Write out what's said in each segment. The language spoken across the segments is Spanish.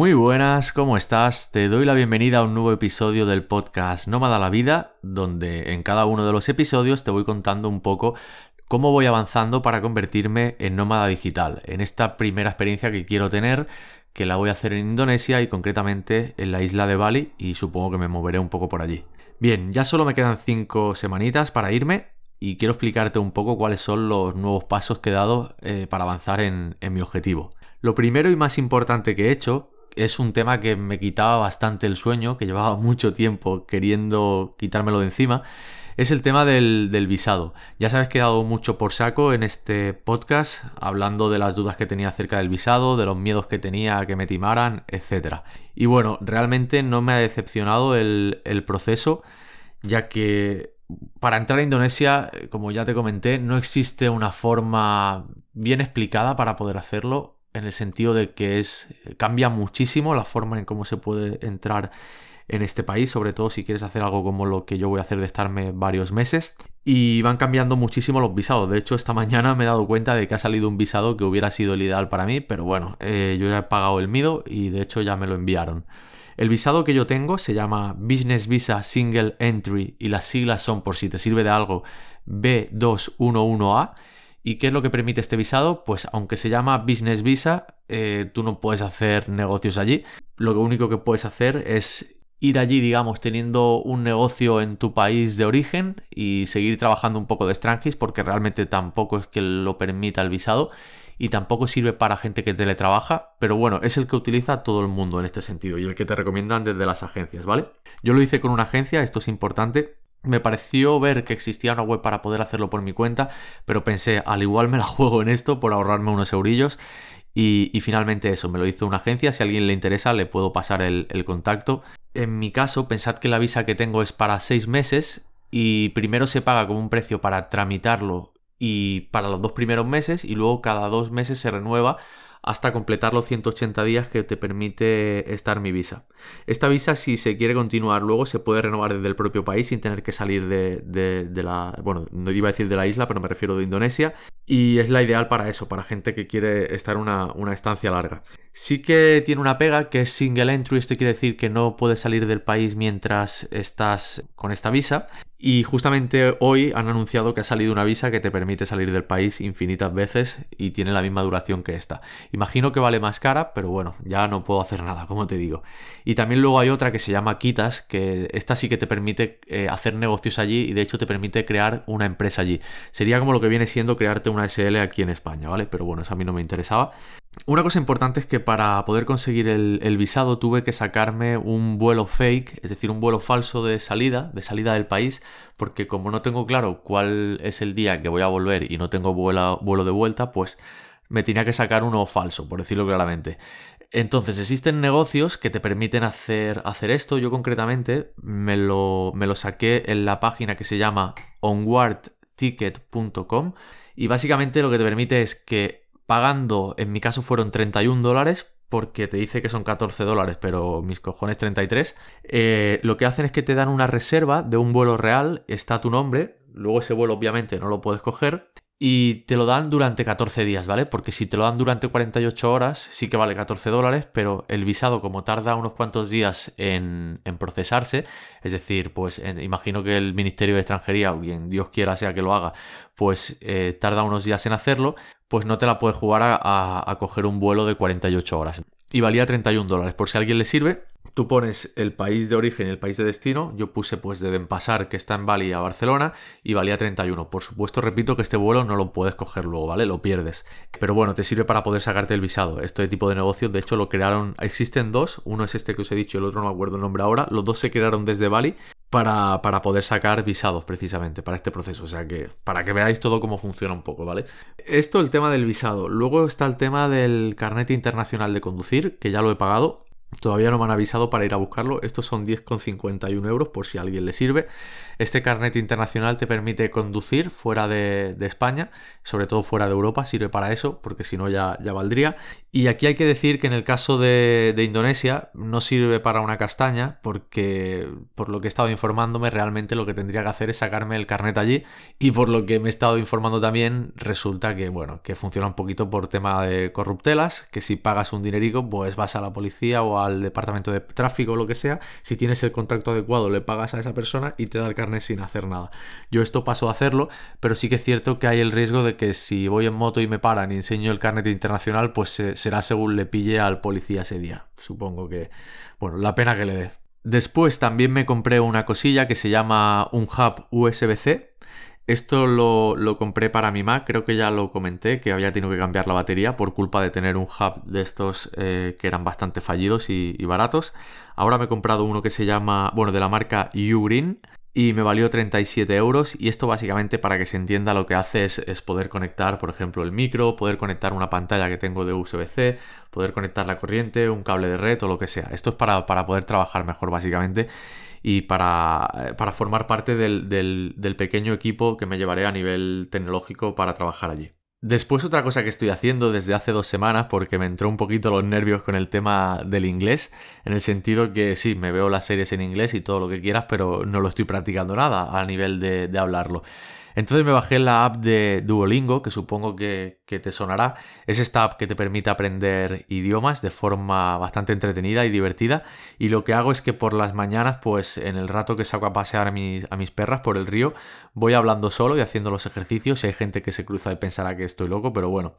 Muy buenas, ¿cómo estás? Te doy la bienvenida a un nuevo episodio del podcast Nómada la Vida, donde en cada uno de los episodios te voy contando un poco cómo voy avanzando para convertirme en nómada digital, en esta primera experiencia que quiero tener, que la voy a hacer en Indonesia y concretamente en la isla de Bali y supongo que me moveré un poco por allí. Bien, ya solo me quedan cinco semanitas para irme y quiero explicarte un poco cuáles son los nuevos pasos que he dado eh, para avanzar en mi objetivo. Lo primero y más importante que he hecho es un tema que me quitaba bastante el sueño, que llevaba mucho tiempo queriendo quitármelo de encima, es el tema del, visado. Ya sabes que he dado mucho por saco en este podcast, hablando de las dudas que tenía acerca del visado, de los miedos que tenía a que me timaran, etc. Y bueno, realmente no me ha decepcionado el, el proceso, ya que para entrar a Indonesia, como ya te comenté, no existe una forma bien explicada para poder hacerlo en el sentido de que es cambia muchísimo la forma en cómo se puede entrar en este país, sobre todo si quieres hacer algo como lo que yo voy a hacer de estarme varios meses. Y van cambiando muchísimo los visados. De hecho, esta mañana me he dado cuenta de que ha salido un visado que hubiera sido el ideal para mí, pero bueno, eh, yo ya he pagado el MIDO y de hecho ya me lo enviaron. El visado que yo tengo se llama Business Visa Single Entry y las siglas son, por si te sirve de algo, B211A ¿Y qué es lo que permite este visado? Pues aunque se llama Business Visa, eh, tú no puedes hacer negocios allí. Lo único que puedes hacer es ir allí, digamos, teniendo un negocio en tu país de origen y seguir trabajando un poco de Strangis porque realmente tampoco es que lo permita el visado y tampoco sirve para gente que teletrabaja, pero bueno, es el que utiliza todo el mundo en este sentido y el que te recomiendan desde las agencias, ¿vale? Yo lo hice con una agencia, esto es importante, me pareció ver que existía una web para poder hacerlo por mi cuenta, pero pensé, al igual me la juego en esto por ahorrarme unos eurillos. Y, finalmente eso, me lo hizo una agencia, si a alguien le interesa le puedo pasar el, el contacto. En mi caso, pensad que la visa que tengo es para seis meses y primero se paga como un precio para tramitarlo y para los dos primeros meses y luego cada dos meses se renueva hasta completar los 180 días que te permite estar mi visa. Esta visa, si se quiere continuar luego, se puede renovar desde el propio país sin tener que salir de, la. Bueno, no iba a decir de la isla, pero me refiero de Indonesia. Y es la ideal para eso, para gente que quiere estar una, una estancia larga. Sí que tiene una pega que es single entry, esto quiere decir que no puedes salir del país mientras estás con esta visa. Y justamente hoy han anunciado que ha salido una visa que te permite salir del país infinitas veces y tiene la misma duración que esta. Imagino que vale más cara, pero bueno, ya no puedo hacer nada, como te digo. Y también luego hay otra que se llama Kitas, que esta sí que te permite eh, hacer negocios allí y de hecho te permite crear una empresa allí. Sería como lo que viene siendo crearte una SL aquí en España, ¿vale? Pero bueno, eso a mí no me interesaba. Una cosa importante es que para poder conseguir el, visado tuve que sacarme un vuelo fake, es decir, un vuelo falso de salida, de salida del país, porque como no tengo claro cuál es el día que voy a volver y no tengo vuelo de vuelta, pues me tenía que sacar uno falso, por decirlo claramente. Entonces, existen negocios que te permiten hacer, hacer esto. Yo concretamente me lo, me lo saqué en la página que se llama onwardticket.com y básicamente lo que te permite es que pagando, en mi caso fueron 31 dólares, porque te dice que son 14 dólares, pero mis cojones 33, eh, lo que hacen es que te dan una reserva de un vuelo real, está tu nombre, luego ese vuelo obviamente no lo puedes coger, y te lo dan durante 14 días, ¿vale? Porque si te lo dan durante 48 horas, sí que vale 14 dólares, pero el visado como tarda unos cuantos días en, procesarse, es decir, pues imagino que el Ministerio de Extranjería, o quien Dios quiera sea que lo haga, pues eh, tarda unos días en hacerlo, pues no te la puedes jugar a, a coger un vuelo de 48 horas. Y valía 31 dólares, por si a alguien le sirve, Tú pones el país de origen y el país de destino. Yo puse pues de Denpasar, que está en Bali, a Barcelona, y valía 31. Por supuesto, repito que este vuelo no lo puedes coger luego, ¿vale? Lo pierdes. Pero bueno, te sirve para poder sacarte el visado. Este tipo de negocios, de hecho, lo crearon. Existen dos. Uno es este que os he dicho, el otro no me acuerdo el nombre ahora. Los dos se crearon desde Bali para, para, poder sacar visados precisamente para este proceso. O sea que para que veáis todo cómo funciona un poco, ¿vale? Esto el tema del visado. Luego está el tema del carnet internacional de conducir, que ya lo he pagado. Todavía no me han avisado para ir a buscarlo. Estos son 10,51 euros por si a alguien le sirve. Este carnet internacional te permite conducir fuera de, España, sobre todo fuera de Europa, sirve para eso, porque si no ya, valdría. Y aquí hay que decir que en el caso de, Indonesia no sirve para una castaña, porque por lo que he estado informándome, realmente lo que tendría que hacer es sacarme el carnet allí. Y por lo que me he estado informando también, resulta que, bueno, que funciona un poquito por tema de corruptelas, que si pagas un dinerico, pues vas a la policía o al departamento de tráfico o lo que sea. Si tienes el contacto adecuado, le pagas a esa persona y te da el carnet sin hacer nada. Yo esto paso a hacerlo, pero sí que es cierto que hay el riesgo de que si voy en moto y me paran y enseño el carnet internacional, pues será según le pille al policía ese día. Supongo que, bueno, la pena que le dé. Después también me compré una cosilla que se llama un hub USB-C. Esto lo, compré para mi Mac, creo que ya lo comenté, que había tenido que cambiar la batería por culpa de tener un hub de estos eh, que eran bastante fallidos y, y, baratos. Ahora me he comprado uno que se llama, bueno, de la marca Ugreen, y me valió 37 euros y esto básicamente para que se entienda lo que hace es, poder conectar por ejemplo el micro, poder conectar una pantalla que tengo de USB-C, poder conectar la corriente, un cable de red o lo que sea. Esto es para, poder trabajar mejor básicamente y para, para formar parte del, del pequeño equipo que me llevaré a nivel tecnológico para trabajar allí. Después otra cosa que estoy haciendo desde hace dos semanas, porque me entró un poquito los nervios con el tema del inglés, en el sentido que sí, me veo las series en inglés y todo lo que quieras, pero no lo estoy practicando nada a nivel de, de hablarlo. Entonces me bajé la app de Duolingo, que supongo que, te sonará. Es esta app que te permite aprender idiomas de forma bastante entretenida y divertida. Y lo que hago es que por las mañanas, pues en el rato que saco a pasear a mis, a mis perras por el río, voy hablando solo y haciendo los ejercicios. Hay gente que se cruza y pensará que estoy loco, pero bueno,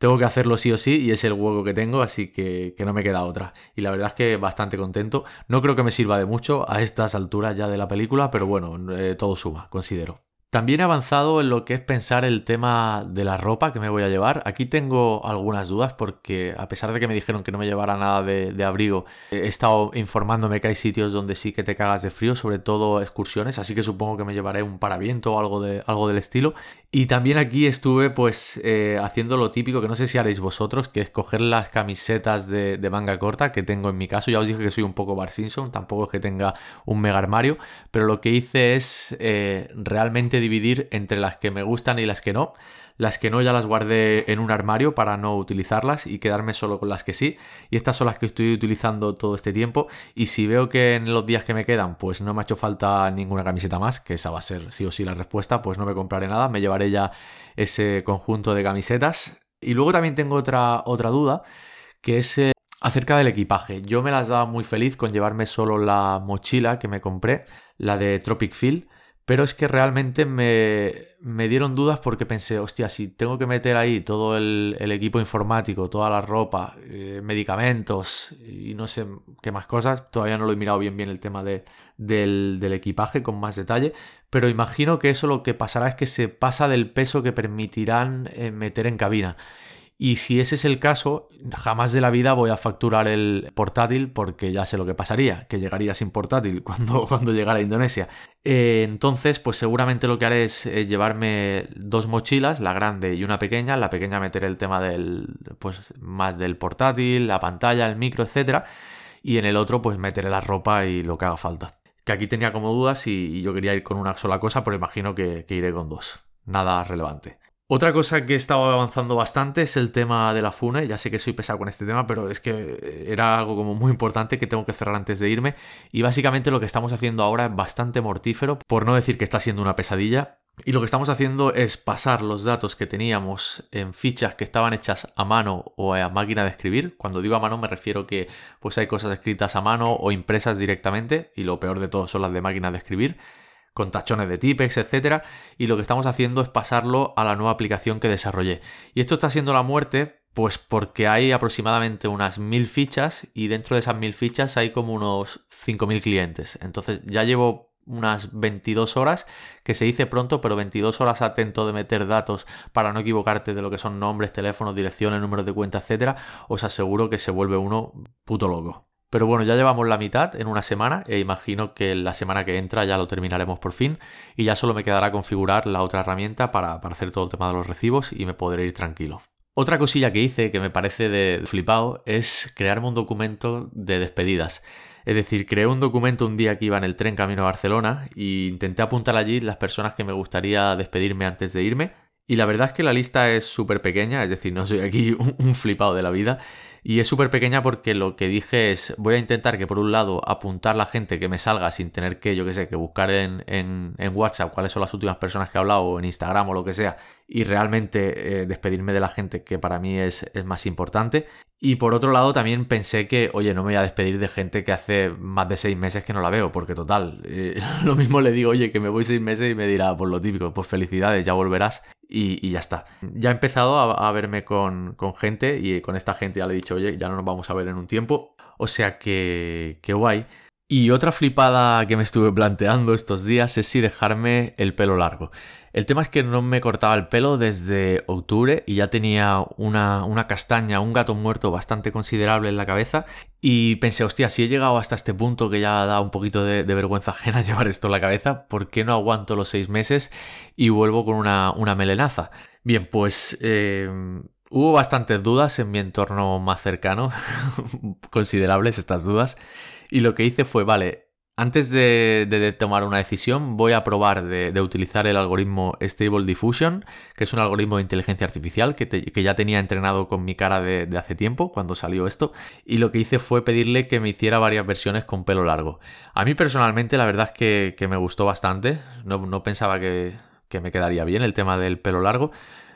tengo que hacerlo sí o sí y es el juego que tengo, así que, no me queda otra. Y la verdad es que bastante contento. No creo que me sirva de mucho a estas alturas ya de la película, pero bueno, eh, todo suma, considero. También he avanzado en lo que es pensar el tema de la ropa que me voy a llevar. Aquí tengo algunas dudas porque a pesar de que me dijeron que no me llevara nada de, abrigo, he estado informándome que hay sitios donde sí que te cagas de frío, sobre todo excursiones, así que supongo que me llevaré un paraviento o algo, de, algo del estilo. Y también aquí estuve pues eh, haciendo lo típico que no sé si haréis vosotros, que es coger las camisetas de, manga corta que tengo en mi caso. Ya os dije que soy un poco Bar Simpson, tampoco es que tenga un mega armario, pero lo que hice es eh, realmente dividir entre las que me gustan y las que no. Las que no ya las guardé en un armario para no utilizarlas y quedarme solo con las que sí. Y estas son las que estoy utilizando todo este tiempo. Y si veo que en los días que me quedan pues no me ha hecho falta ninguna camiseta más, que esa va a ser sí o sí la respuesta, pues no me compraré nada. Me llevaré ya ese conjunto de camisetas. Y luego también tengo otra, otra duda, que es eh, acerca del equipaje. Yo me las daba muy feliz con llevarme solo la mochila que me compré, la de Tropic Feel pero es que realmente me, dieron dudas porque pensé, hostia, si tengo que meter ahí todo el, equipo informático, toda la ropa, eh, medicamentos y no sé qué más cosas, todavía no lo he mirado bien bien el tema de, del, equipaje con más detalle, pero imagino que eso lo que pasará es que se pasa del peso que permitirán eh, meter en cabina. Y si ese es el caso, jamás de la vida voy a facturar el portátil porque ya sé lo que pasaría, que llegaría sin portátil cuando, cuando llegara a Indonesia. Eh, entonces, pues seguramente lo que haré es eh, llevarme dos mochilas, la grande y una pequeña. La pequeña meteré el tema del, pues, más del portátil, la pantalla, el micro, etc. Y en el otro, pues meteré la ropa y lo que haga falta. Que aquí tenía como dudas y, yo quería ir con una sola cosa, pero imagino que iré con dos. Nada relevante. Otra cosa que he estado avanzando bastante es el tema de la FUNE. Ya sé que soy pesado con este tema, pero es que era algo como muy importante que tengo que cerrar antes de irme. Y básicamente lo que estamos haciendo ahora es bastante mortífero, por no decir que está siendo una pesadilla. Y lo que estamos haciendo es pasar los datos que teníamos en fichas que estaban hechas a mano o a máquina de escribir. Cuando digo a mano me refiero que pues hay cosas escritas a mano o impresas directamente y lo peor de todo son las de máquina de escribir con tachones de Tipex, etcétera, y lo que estamos haciendo es pasarlo a la nueva aplicación que desarrollé. Y esto está siendo la muerte, pues porque hay aproximadamente unas mil fichas y dentro de esas mil fichas hay como unos 5.000 clientes. Entonces ya llevo unas 22 horas, que se dice pronto, pero 22 horas atento de meter datos para no equivocarte de lo que son nombres, teléfonos, direcciones, números de cuenta, etcétera, os aseguro que se vuelve uno puto loco. Pero bueno, ya llevamos la mitad en una semana e imagino que la semana que entra ya lo terminaremos por fin y ya solo me quedará configurar la otra herramienta para, hacer todo el tema de los recibos y me podré ir tranquilo. Otra cosilla que hice que me parece de flipado es crearme un documento de despedidas. Es decir, creé un documento un día que iba en el tren camino a Barcelona e intenté apuntar allí las personas que me gustaría despedirme antes de irme. Y la verdad es que la lista es súper pequeña, es decir, no soy aquí un, flipado de la vida. Y es súper pequeña porque lo que dije es, voy a intentar que por un lado apuntar la gente que me salga sin tener que, yo qué sé, que buscar en, en, WhatsApp cuáles son las últimas personas que he hablado o en Instagram o lo que sea, y realmente eh, despedirme de la gente que para mí es, es, más importante. Y por otro lado también pensé que, oye, no me voy a despedir de gente que hace más de seis meses que no la veo, porque total, eh, lo mismo le digo, oye, que me voy seis meses y me dirá, por lo típico, pues felicidades, ya volverás y, ya está. Ya he empezado a, verme con, gente y con esta gente ya le he dicho, oye, ya no nos vamos a ver en un tiempo. O sea que, que guay. Y otra flipada que me estuve planteando estos días es si dejarme el pelo largo. El tema es que no me cortaba el pelo desde octubre y ya tenía una, una, castaña, un gato muerto bastante considerable en la cabeza. Y pensé, hostia, si he llegado hasta este punto que ya da un poquito de, vergüenza ajena llevar esto en la cabeza, ¿por qué no aguanto los seis meses y vuelvo con una, una melenaza? Bien, pues eh, hubo bastantes dudas en mi entorno más cercano, considerables estas dudas. Y lo que hice fue, vale, antes de, tomar una decisión, voy a probar de, utilizar el algoritmo Stable Diffusion, que es un algoritmo de inteligencia artificial que, ya tenía entrenado con mi cara de, hace tiempo, cuando salió esto. Y lo que hice fue pedirle que me hiciera varias versiones con pelo largo. A mí personalmente, la verdad es que, me gustó bastante. No, pensaba que, me quedaría bien el tema del pelo largo.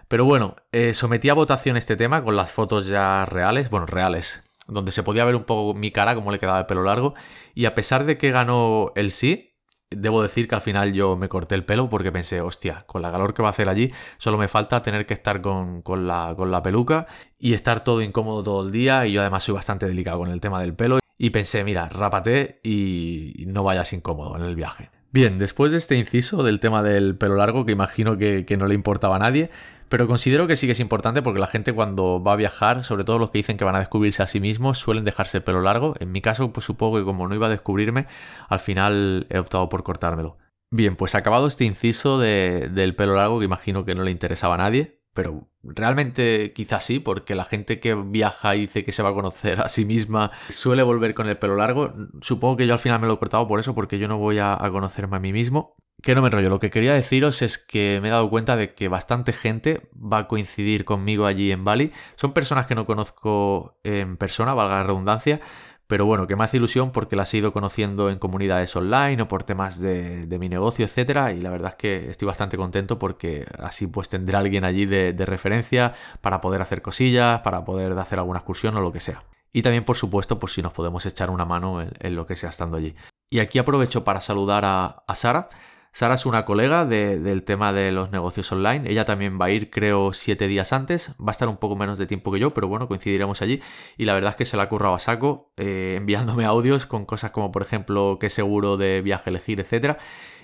Pero bueno, eh, sometí a votación este tema con las fotos ya reales, bueno, reales, donde se podía ver un poco mi cara, cómo le quedaba el pelo largo. Y a pesar de que ganó el sí, debo decir que al final yo me corté el pelo porque pensé, hostia, con la calor que va a hacer allí, solo me falta tener que estar con, la, con la peluca y estar todo incómodo todo el día. Y yo además soy bastante delicado con el tema del pelo. Y pensé, mira, rápate y no vayas incómodo en el viaje. Bien, después de este inciso del tema del pelo largo, que imagino que, no le importaba a nadie, pero considero que sí que es importante porque la gente cuando va a viajar, sobre todo los que dicen que van a descubrirse a sí mismos, suelen dejarse el pelo largo. En mi caso, pues supongo que como no iba a descubrirme, al final he optado por cortármelo. Bien, pues acabado este inciso del pelo largo, que imagino que no le interesaba a nadie, pero realmente quizás sí, porque la gente que viaja y dice que se va a conocer a sí misma suele volver con el pelo largo. Supongo que yo al final me lo he cortado por eso, porque yo no voy a, conocerme a mí mismo. Que no me rollo, lo que quería deciros es que me he dado cuenta de que bastante gente va a coincidir conmigo allí en Bali. Son personas que no conozco en persona, valga la redundancia, pero bueno, que me hace ilusión porque las he ido conociendo en comunidades online o por temas de, mi negocio, etcétera. Y la verdad es que estoy bastante contento porque así pues tendré alguien allí de, referencia para poder hacer cosillas, para poder hacer alguna excursión o lo que sea. Y también, por supuesto, pues si nos podemos echar una mano en, lo que sea estando allí. Y aquí aprovecho para saludar a, a Sara. Sara es una colega del tema de los negocios online. Ella también va a ir, creo, siete días antes. Va a estar un poco menos de tiempo que yo, pero bueno, coincidiremos allí. Y la verdad es que se la ha currado a saco, eh, enviándome audios con cosas como, por ejemplo, qué seguro de viaje elegir, etc.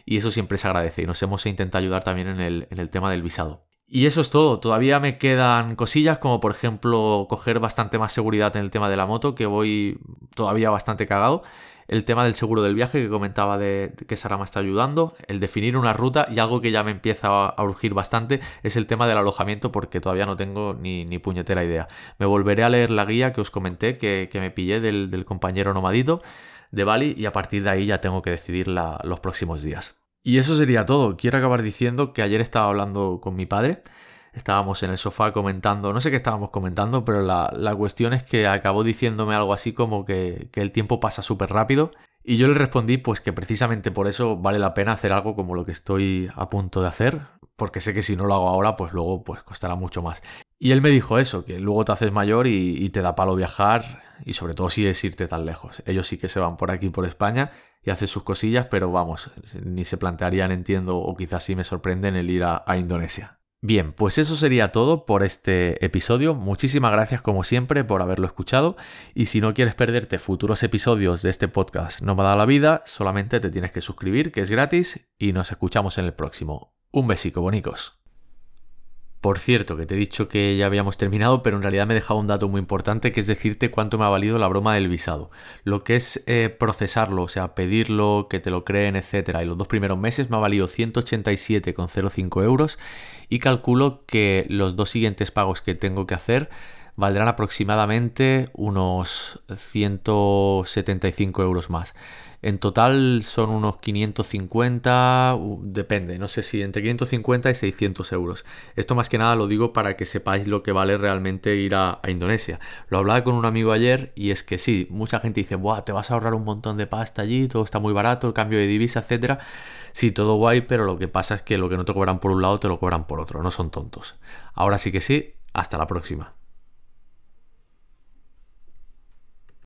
Y eso siempre se agradece. Y nos hemos intentado ayudar también en el, en el tema del visado. Y eso es todo. Todavía me quedan cosillas como por ejemplo coger bastante más seguridad en el tema de la moto, que voy todavía bastante cagado el tema del seguro del viaje que comentaba de, que Sara me está ayudando, el definir una ruta y algo que ya me empieza a urgir bastante es el tema del alojamiento porque todavía no tengo ni, puñetera idea. Me volveré a leer la guía que os comenté que, me pillé del, compañero nomadito de Bali y a partir de ahí ya tengo que decidir los próximos días. Y eso sería todo. Quiero acabar diciendo que ayer estaba hablando con mi padre estábamos en el sofá comentando, no sé qué estábamos comentando, pero la, cuestión es que acabó diciéndome algo así como que, el tiempo pasa súper rápido. Y yo le respondí pues que precisamente por eso vale la pena hacer algo como lo que estoy a punto de hacer, porque sé que si no lo hago ahora, pues luego pues costará mucho más. Y él me dijo eso, que luego te haces mayor y te da palo viajar, y sobre todo si es irte tan lejos. Ellos sí que se van por aquí, por España, y hacen sus cosillas, pero vamos, ni se plantearían, entiendo, o quizás sí me sorprenden el ir a Indonesia. Bien, pues eso sería todo por este episodio. Muchísimas gracias como siempre por haberlo escuchado y si no quieres perderte futuros episodios de este podcast No me da la vida, solamente te tienes que suscribir, que es gratis y nos escuchamos en el próximo. Un besico, bonicos. Por cierto, que te he dicho que ya habíamos terminado, pero en realidad me he dejado un dato muy importante, que es decirte cuánto me ha valido la broma del visado. Lo que es eh, procesarlo, o sea, pedirlo, que te lo creen, etcétera, y los dos primeros meses me ha valido 187,05 euros y calculo que los dos siguientes pagos que tengo que hacer valdrán aproximadamente unos 175 euros más. En total son unos 550, depende, no sé si entre 550 y 600 euros. Esto más que nada lo digo para que sepáis lo que vale realmente ir a, Indonesia. Lo hablaba con un amigo ayer y es que sí, mucha gente dice, Buah, te vas a ahorrar un montón de pasta allí, todo está muy barato, el cambio de divisa, etcétera. Sí, todo guay, pero lo que pasa es que lo que no te cobran por un lado te lo cobran por otro, no son tontos. Ahora sí que sí, hasta la próxima.